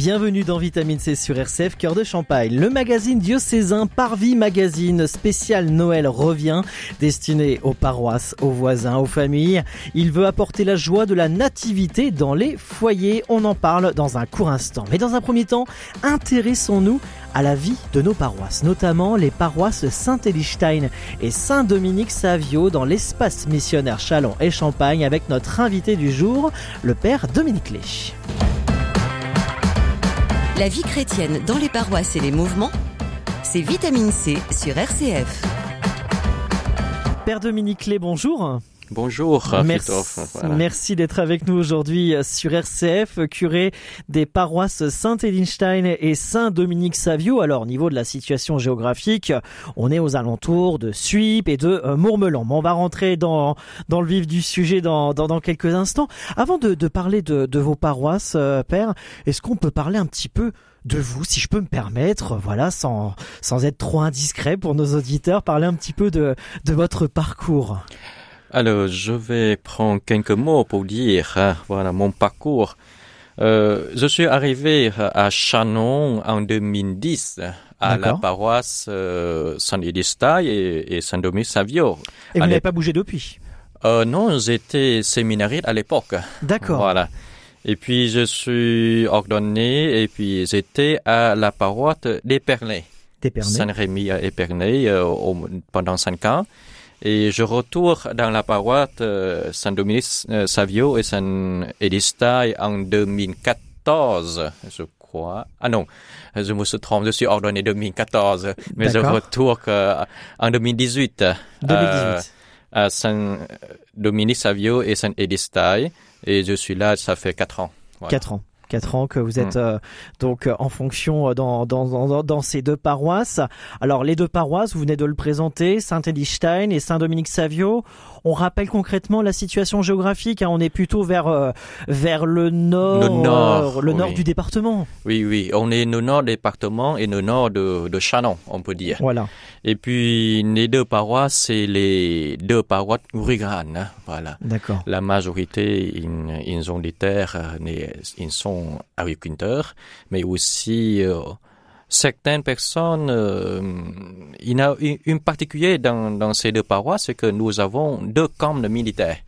Bienvenue dans Vitamine C sur RCF Cœur de Champagne. Le magazine diocésain Parvis Magazine spécial Noël revient, destiné aux paroisses, aux voisins, aux familles. Il veut apporter la joie de la nativité dans les foyers. On en parle dans un court instant. Mais dans un premier temps, intéressons-nous à la vie de nos paroisses, notamment les paroisses Saint-Élishstein et Saint-Dominique Savio dans l'espace missionnaire Chalon et Champagne avec notre invité du jour, le père Dominique Lech. La vie chrétienne dans les paroisses et les mouvements, c'est Vitamine C sur RCF. Père Dominique Lé, bonjour. Bonjour, merci, voilà. merci d'être avec nous aujourd'hui sur RCF, curé des paroisses Saint-Elinstein et Saint-Dominique Savio. Alors, au niveau de la situation géographique, on est aux alentours de Suip et de euh, Mourmelan. Mais on va rentrer dans, dans le vif du sujet dans, dans, dans quelques instants. Avant de, de parler de, de, vos paroisses, euh, Père, est-ce qu'on peut parler un petit peu de vous, si je peux me permettre, voilà, sans, sans être trop indiscret pour nos auditeurs, parler un petit peu de, de votre parcours? Alors, je vais prendre quelques mots pour dire, hein, voilà, mon parcours. Euh, je suis arrivé à Chanon en 2010 à la paroisse euh, Saint-Édista et, et Saint-Domingue Savio. Et vous n'avez pas bougé depuis? Euh, Non, j'étais séminariste à l'époque. D'accord. Voilà. Et puis je suis ordonné et puis j'étais à la paroisse d'Épernay. D'Épernay. Saint-Rémy à Épernay euh, pendant cinq ans. Et je retourne dans la paroisse euh, Saint-Dominique euh, Savio et Saint-Édistaï en 2014, je crois. Ah non, je me suis trompé, je suis ordonné 2014, mais je retourne euh, en 2018, 2018. Euh, à Saint-Dominique Savio et Saint-Édistaï. Et je suis là, ça fait quatre ans. Voilà. Quatre ans. 4 ans que vous êtes euh, donc en fonction dans, dans, dans, dans, ces deux paroisses. Alors les deux paroisses, vous venez de le présenter, Saint-Edithstein et Saint-Dominique Savio. On rappelle concrètement la situation géographique. Hein, on est plutôt vers euh, vers le nord, le nord, euh, le nord oui. du département. Oui, oui, on est au nord du département et au nord de, de Chanon, on peut dire. Voilà. Et puis les deux paroisses, c'est les deux paroisses rurales. Hein, voilà. D'accord. La majorité, ils, ils ont des terres, ils sont agriculteurs, mais aussi euh, certaines personnes, euh, il y a une particulier dans, dans ces deux paroisses, c'est que nous avons deux camps de militaires.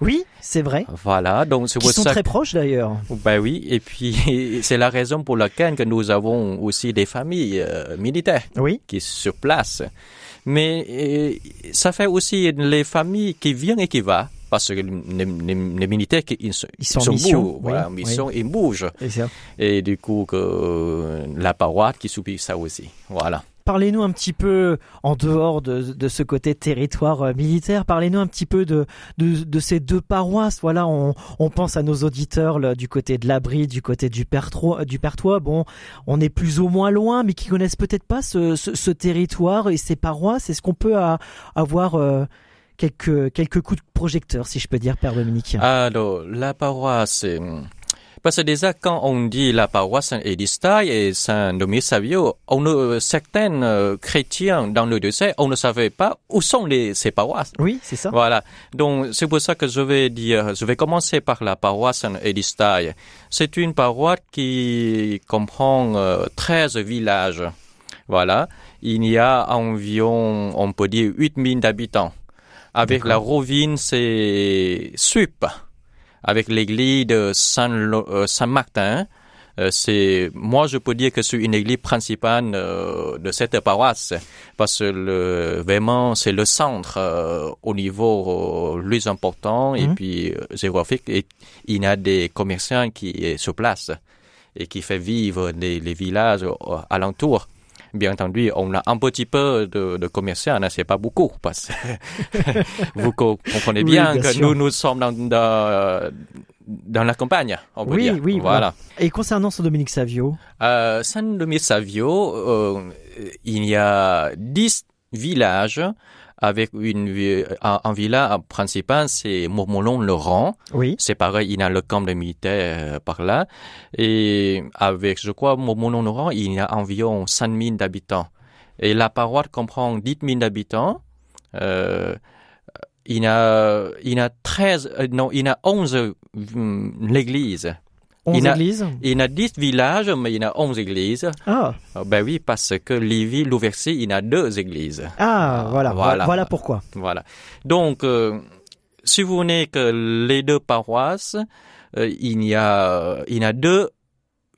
Oui, c'est vrai. Voilà, donc c'est Qui sont ça très proches d'ailleurs. Ben oui, et puis c'est la raison pour laquelle que nous avons aussi des familles euh, militaires oui. qui sont sur place. Mais ça fait aussi les familles qui viennent et qui vont parce que les, les, les militaires ils, ils sont, sont en mission, bougent, voilà, mission, oui. ils bougent. Et, du coup que la paroisse qui subit ça aussi. Voilà. Parlez-nous un petit peu, en dehors de, de ce côté territoire euh, militaire, parlez-nous un petit peu de, de, de, ces deux paroisses. Voilà, on, on pense à nos auditeurs là, du côté de l'Abri, du côté du Pertois, du Pertois. Bon, on est plus ou moins loin, mais qui connaissent peut-être pas ce, ce, ce, territoire et ces paroisses. Est-ce qu'on peut à, avoir euh, quelques, quelques coups de projecteur, si je peux dire, Père Dominique Alors, la paroisse... Parce que déjà, quand on dit la paroisse Saint-Édistaï et Saint-Dominique Savio, on ne, certains euh, chrétiens dans le dossier, on ne savait pas où sont les, ces paroisses. Oui, c'est ça. Voilà. Donc, c'est pour ça que je vais dire, je vais commencer par la paroisse Saint-Édistaï. C'est une paroisse qui comprend euh, 13 villages. Voilà. Il y a environ, on peut dire, 8000 habitants. Avec la rovine, c'est Suip avec l'église de Saint, euh, Saint. Euh, c'est moi je peux dire que c'est une église principale euh, de cette paroisse. Parce que le, vraiment c'est le centre euh, au niveau le plus important et puis géographique. Et il y a des commerçants qui se placent et qui fait vivre les, les villages alentours bien entendu, on a un petit peu de, de commerçants, hein, c'est pas beaucoup, parce que vous comprenez bien, oui, bien que sûr. nous, nous sommes dans, dans, dans la campagne, on peut oui, dire. Oui, voilà. Et concernant Saint Dominique Savio euh, Saint Dominique Savio, euh, il y a 10 villages avec une un villa principal, c'est Montmolon-le-Rang. Oui. C'est pareil, il y a le camp de militaires euh, par là. Et avec, je crois, Montmolon-le-Rang, il y a environ 5000 habitants. Et la paroisse comprend 10 000 habitants. Euh, il y a, il y a 13, euh, non, il y a 11 hum, l'église. 11 Il a- églises. Il y a 10 villages, mais il y a 11 églises. Ah, Ah, Ben oui, parce que Lévis, Louversie, il y a deux églises. ah, voilà, voilà. voilà, pourquoi. Voilà. Donc, euh, si vous venez que les deux paroisses, euh, il y a, il y a deux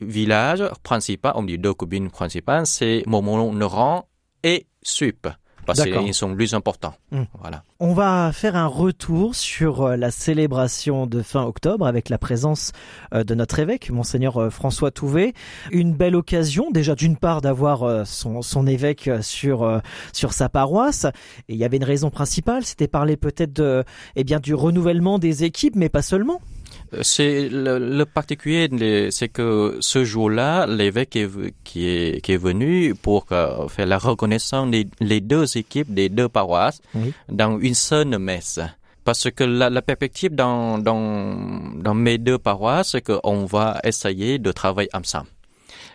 villages principaux, on dit deux communes principales, c'est Montmolon-Neran et Sup. Parce qu'ils sont plus importants. Hmm. Voilà. On va faire un retour sur euh, la célébration de fin octobre avec la présence euh, de notre évêque, monseigneur euh, François Touvet. Une belle occasion, déjà d'une part d'avoir son, son évêque sur sur sa paroisse. Et il y avait une raison principale, c'était parler peut-être de, eh bien, du renouvellement des équipes, mais pas seulement. Euh, C'est le, le particulier, c'est que ce jour-là, l'évêque est qui est qui est venu pour euh, faire la reconnaissance des les deux équipes des deux paroisses Oui. dans une seule messe. Parce que la, la perspective dans dans dans mes deux paroisses, c'est qu'on va essayer de travailler ensemble.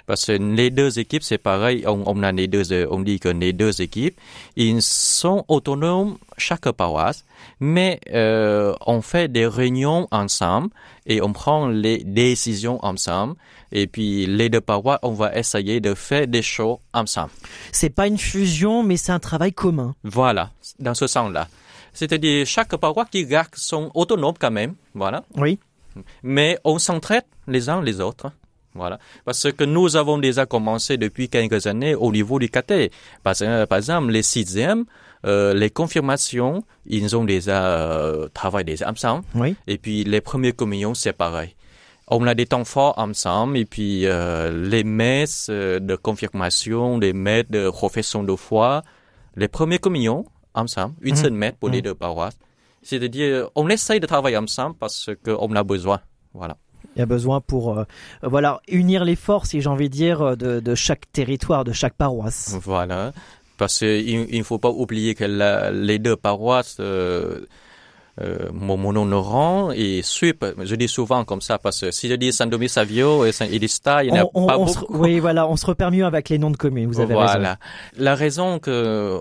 Parce que les deux équipes, c'est pareil. On, on a les deux, euh, on dit que les deux équipes, ils sont autonomes chaque paroisse, mais euh, on fait des réunions ensemble et on prend les décisions ensemble. Et puis les deux paroisses, on va essayer de faire des choses ensemble. C'est pas une fusion, mais c'est un travail commun. Voilà, dans ce sens-là. C'est-à-dire chaque paroisse qui garde son autonome quand même, voilà. Oui. Mais on s'entraide les uns les autres. Voilà. Parce que nous avons déjà commencé depuis quelques années au niveau du caté. Par, par exemple, les sixièmes, euh, les confirmations, ils ont déjà euh, travaillé déjà ensemble. Oui. Et puis les premières communions, c'est pareil. On a des temps forts ensemble et puis euh, les messes euh, de confirmation, les messes de profession de foi, les premières communions ensemble, une Mhm. seule messe pour les Mhm. deux paroisses. C'est-à-dire, on essaye de travailler ensemble parce qu'on a besoin. Voilà. Il y a besoin pour euh, voilà unir les forces, si j'ai envie de dire, euh, de, de chaque territoire, de chaque paroisse. Voilà. Parce qu'il ne faut pas oublier que la- les deux paroisses, euh, euh, Montmolon-Noran et Suip, je dis souvent comme ça parce que si je dis San Savio et Saint Élista, il n'y en a On- pas on se- beaucoup. oui, voilà, on se repère mieux avec les noms de communes. Vous avez raison. voilà. La raison que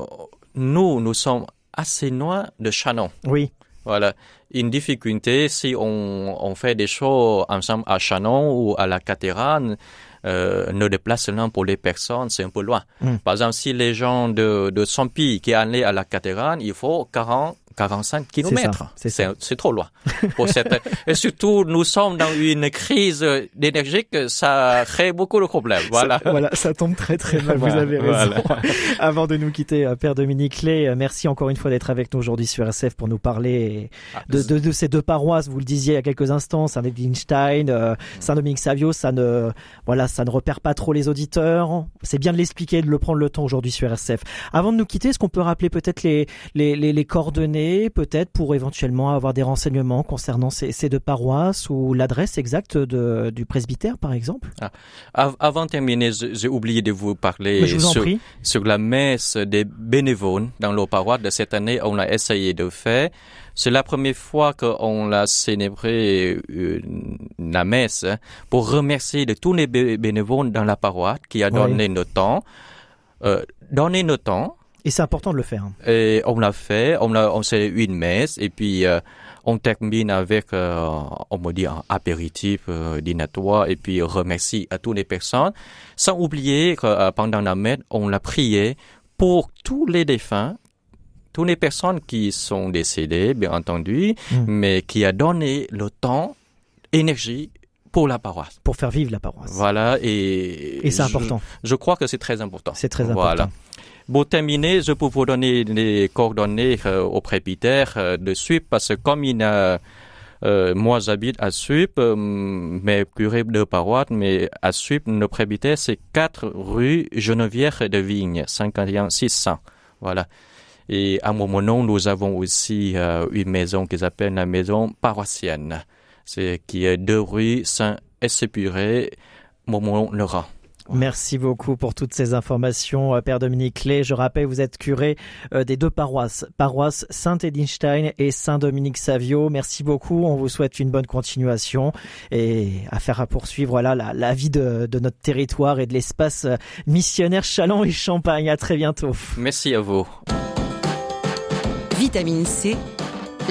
nous, nous sommes assez loin de Chanon. Oui, Voilà. Une difficulté, si on, on fait des choses ensemble à Chanon ou à la cathédrale, euh, nos déplacements pour les personnes, c'est un peu loin. Mm. Par exemple, si les gens de, de Sampi qui allaient à la cathédrale, il faut 40, 45 kilomètres. c'est trop loin. Pour cette... Et surtout, nous sommes dans une crise d'énergie que ça crée beaucoup de problèmes. Voilà. Ça, voilà, ça tombe très très mal. Vous avez raison. voilà. Avant de nous quitter, euh, Père Dominique Lé, euh, merci encore une fois d'être avec nous aujourd'hui sur SF pour nous parler de, de, de ces deux paroisses. Vous le disiez il y a quelques instants, Saint-Edwinstein, euh, Saint-Dominique Savio, ça ne, voilà, ça ne repère pas trop les auditeurs. C'est bien de l'expliquer, de le prendre le temps aujourd'hui sur RCF. Avant de nous quitter, est-ce qu'on peut rappeler peut-être les, les, les, les coordonnées, peut-être pour éventuellement avoir des renseignements concernant ces, ces deux paroisses ou l'adresse exacte de, du presbytère, par exemple Av- Avant de terminer, j'ai oublié de vous parler vous sur, la messe des bénévoles dans nos paroisses de cette année. On a essayé de faire. C'est la première fois qu'on l'a célébré euh, la messe hein, pour remercier de tous les bé- bénévoles dans la paroisse qui a Oui. donné notre temps. Euh, donné notre temps. Et c'est important de le faire. hein. Et on l'a fait, on a, on s'est une messe et puis euh, on termine avec, euh, on me dit un apéritif euh, dînatoire et puis remercie à toutes les personnes, sans oublier que euh, pendant la messe, on l'a prié pour tous les défunts, toutes les personnes qui sont décédées, bien entendu, Mm. mais qui a donné le temps, énergie pour la paroisse. pour faire vivre la paroisse. Voilà, et, Et c'est important. Je, crois que c'est très important. C'est très important. Voilà. Pour terminer, je peux vous donner les coordonnées euh, au presbytère euh, de Suip parce que comme euh, moi j'habite à Suip, euh, mais curé de paroisse, mais à Suip, le presbytère c'est 4 rue Geneviève de Vigne, 51 600. Voilà. Et à Montmonon, nous avons aussi une maison qu'ils appellent la maison paroissienne. C'est qui est deux rue Saint-Essépuré, Montmonon-le-Rang. Merci beaucoup pour toutes ces informations, euh, Père Dominique Clé. Je rappelle, vous êtes curé euh, des deux paroisses, paroisse Saint-Edinstein et Saint-Dominique Savio. Merci beaucoup. On vous souhaite une bonne continuation et à faire à poursuivre la, la vie de, de notre territoire et de l'espace euh, missionnaire Chalon et Champagne. À très bientôt. Merci à vous. Vitamine C,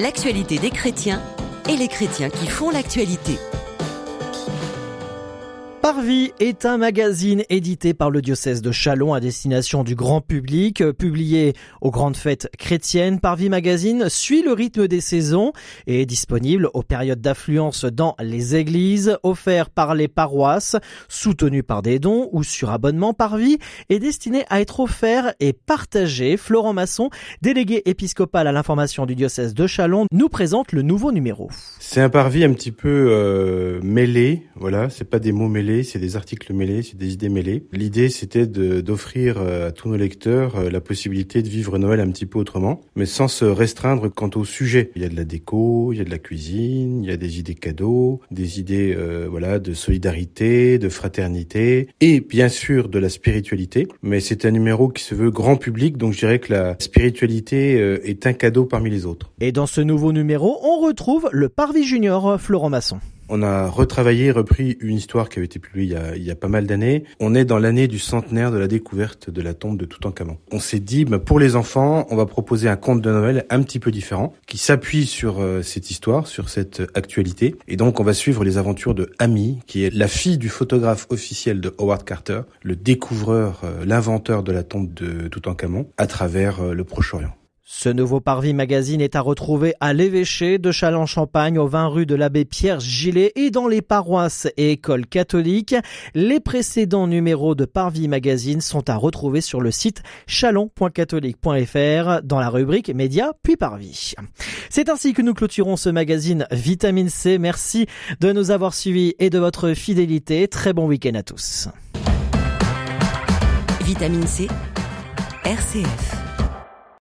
l'actualité des chrétiens et les chrétiens qui font l'actualité. Parvis est un magazine édité par le diocèse de Châlons à destination du grand public, publié aux grandes fêtes chrétiennes. Parvis Magazine suit le rythme des saisons et est disponible aux périodes d'affluence dans les églises, offert par les paroisses, soutenu par des dons ou sur abonnement. Parvis est destiné à être offert et partagé. Florent Masson, délégué épiscopal à l'information du diocèse de Châlons, nous présente le nouveau numéro. C'est un parvis un petit peu euh, mêlé, voilà, c'est pas des mots mêlés c'est des articles mêlés, c'est des idées mêlées. L'idée, c'était d'offrir euh, à tous nos lecteurs euh, la possibilité de vivre Noël un petit peu autrement, mais sans se restreindre quant au sujet. Il y a de la déco, il y a de la cuisine, il y a des idées cadeaux, des idées euh, voilà de solidarité, de fraternité et bien sûr de la spiritualité. Mais c'est un numéro qui se veut grand public, donc je dirais que la spiritualité est un cadeau parmi les autres. Et dans ce nouveau numéro, on retrouve le Parvis Junior Florent Masson. On a retravaillé, repris une histoire qui avait été publiée il y a, il y a pas mal d'années. On est dans l'année du centenaire de la découverte de la tombe de Toutankhamon. On s'est dit, bah, pour les enfants, on va proposer un conte de Noël un petit peu différent, qui s'appuie sur euh, cette histoire, sur cette actualité. Et donc, on va suivre les aventures de Amy, qui est la fille du photographe officiel de Howard Carter, le découvreur, euh, l'inventeur de la tombe de Toutankhamon, à travers euh, le Proche-Orient. Ce nouveau Parvis Magazine est à retrouver à l'évêché de Châlons-Champagne, au 20 rue de l'abbé Pierre Gillet et dans les paroisses et écoles catholiques. Les précédents numéros de Parvis Magazine sont à retrouver sur le site chalon.catholique.fr dans la rubrique Médias puis Parvis. C'est ainsi que nous clôturons ce magazine Vitamine C. Merci de nous avoir suivis et de votre fidélité. Très bon week-end à tous. Vitamine C, RCF.